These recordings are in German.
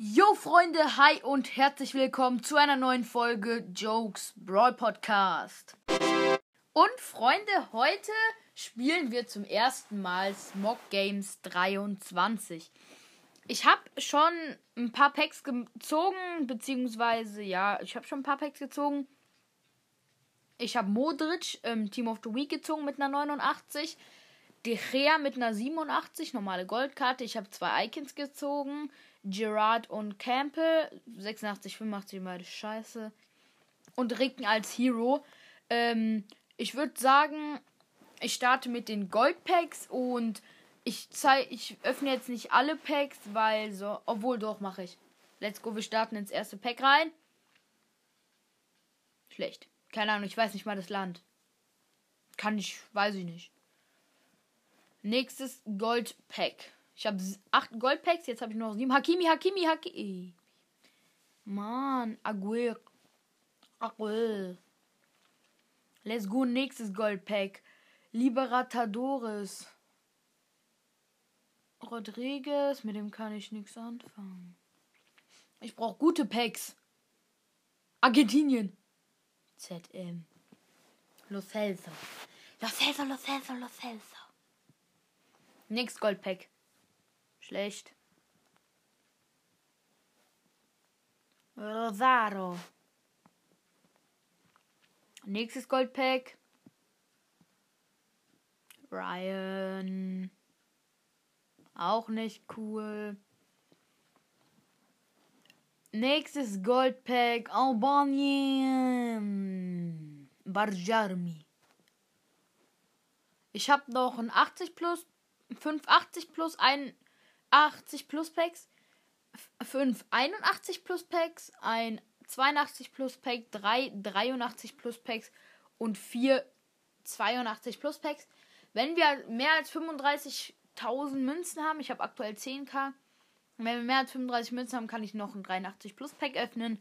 Yo Freunde, hi und herzlich willkommen zu einer neuen Folge Jokes Brawl Podcast. Und Freunde, heute spielen wir zum ersten Mal Smog Games 23. Ich habe schon ein paar Packs gezogen, beziehungsweise ja, ich habe schon ein paar Packs gezogen. Ich habe Modric ähm, Team of the Week gezogen mit einer 89. De Gea mit einer 87, normale Goldkarte. Ich habe zwei Icons gezogen. Gerard und Campbell. 86, 85, beide scheiße. Und Ricken als Hero. Ähm, ich würde sagen, ich starte mit den Goldpacks und ich zeig, ich öffne jetzt nicht alle Packs, weil so, obwohl doch mache ich. Let's go, wir starten ins erste Pack rein. Schlecht. Keine Ahnung, ich weiß nicht mal das Land. Kann ich, weiß ich nicht. Nächstes Goldpack. Ich habe acht Goldpacks, jetzt habe ich nur noch sieben. Hakimi, Hakimi, Hakimi. Mann, Aguil. Aguil. Let's go, nächstes Goldpack. Liberatadores. Rodriguez, mit dem kann ich nichts anfangen. Ich brauche gute Packs. Argentinien. ZM. Los Celso. Los Celso, Los Celso, Los Celso. Nix Goldpack. Schlecht. Rosaro. Nächstes Goldpack. Ryan. Auch nicht cool. Nächstes Goldpack. Albanien. Barjarmi. Ich habe noch ein 80 plus, 580 plus, ein 80 plus Packs, 5 81 plus Packs, ein 82 plus Pack, 3 83 plus Packs und 4 82 plus Packs. Wenn wir mehr als 35.000 Münzen haben, ich habe aktuell 10k, wenn wir mehr als 35 Münzen haben, kann ich noch ein 83 Plus Pack öffnen.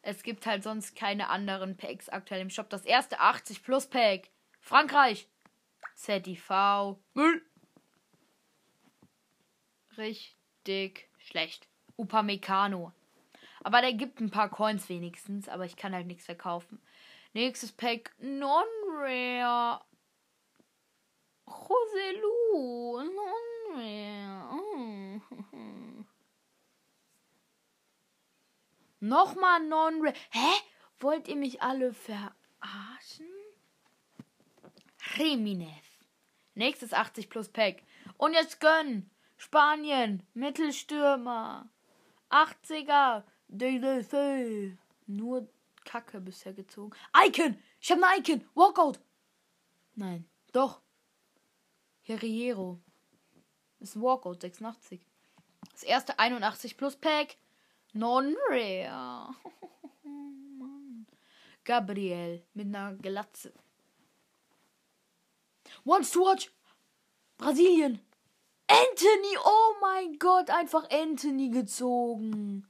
Es gibt halt sonst keine anderen Packs aktuell im Shop. Das erste 80 Plus Pack. Frankreich. ZIV. Müll. Richtig schlecht. Upamecano. Aber der gibt ein paar Coins wenigstens, aber ich kann halt nichts verkaufen. Nächstes Pack Non-Rare. Joselu. Non-Rare. Oh. Nochmal Non-Rare. Hä? Wollt ihr mich alle verarschen? Jimenez. Nächstes 80 plus Pack. Und jetzt gönnen. Spanien. Mittelstürmer. 80er. DDC. Nur Kacke bisher gezogen. Icon. Ich habe ein Icon. Walkout. Nein. Doch. Herriero. Ist Walkout. 86. Das erste 81 plus Pack. Non-Rare. Gabriel mit einer Glatze. Wants to watch. Brasilien. Anthony. Oh mein Gott. Einfach Anthony gezogen.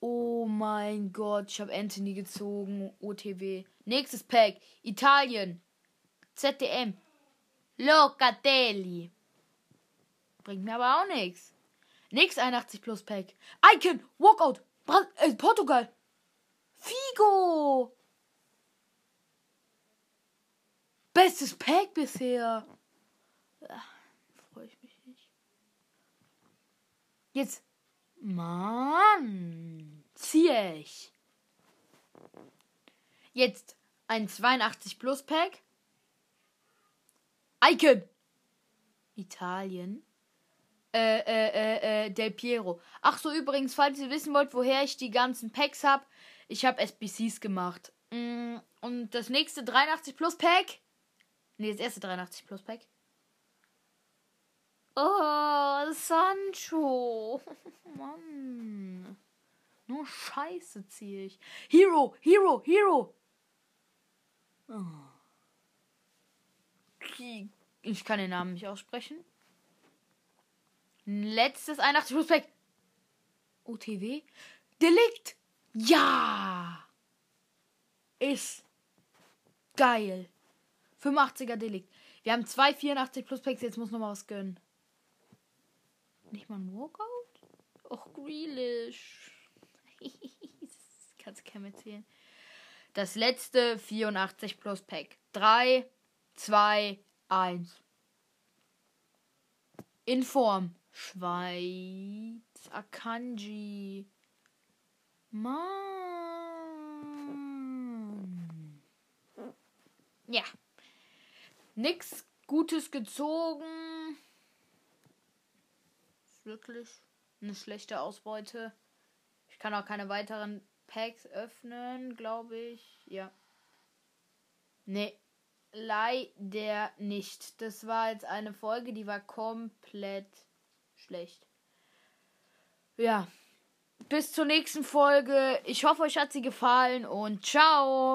Oh mein Gott. Ich habe Anthony gezogen. OTW. Nächstes Pack. Italien. ZDM. Locatelli. Bringt mir aber auch nichts. Nix 81 plus Pack. Icon. Walkout. Bra äh, Portugal. Figo. Bestes Pack bisher. Freue ich mich nicht. Jetzt. Mann. Ziehe ich. Jetzt ein 82 Plus Pack. Icon. Italien. Äh, äh, äh, äh, Del Piero. Ach so, übrigens, falls ihr wissen wollt, woher ich die ganzen Packs habe, ich habe SBCs gemacht. Mm, und das nächste 83 Plus Pack. Ne, das erste 83 Plus Pack. Oh, Sancho. Mann. Nur Scheiße ziehe ich. Hero, Hero, Hero. Oh. Ich kann den Namen nicht aussprechen. Letztes 81 Plus Pack. OTW. Delikt. Ja. Ist geil. 85er Delikt. Wir haben zwei 84 Plus Packs. Jetzt muss noch mal was gönnen. Nicht mal ein Walkout? Grealish. das kannst du keinem erzählen. Das letzte 84 plus Pack. 3, 2, 1. In Form. Schweiz. Akanji. Mann. Ja. Nix Gutes gezogen. Wirklich eine schlechte Ausbeute. Ich kann auch keine weiteren Packs öffnen, glaube ich. Ja. Nee. Leider nicht. Das war jetzt eine Folge, die war komplett schlecht. Ja. Bis zur nächsten Folge. Ich hoffe, euch hat sie gefallen und ciao.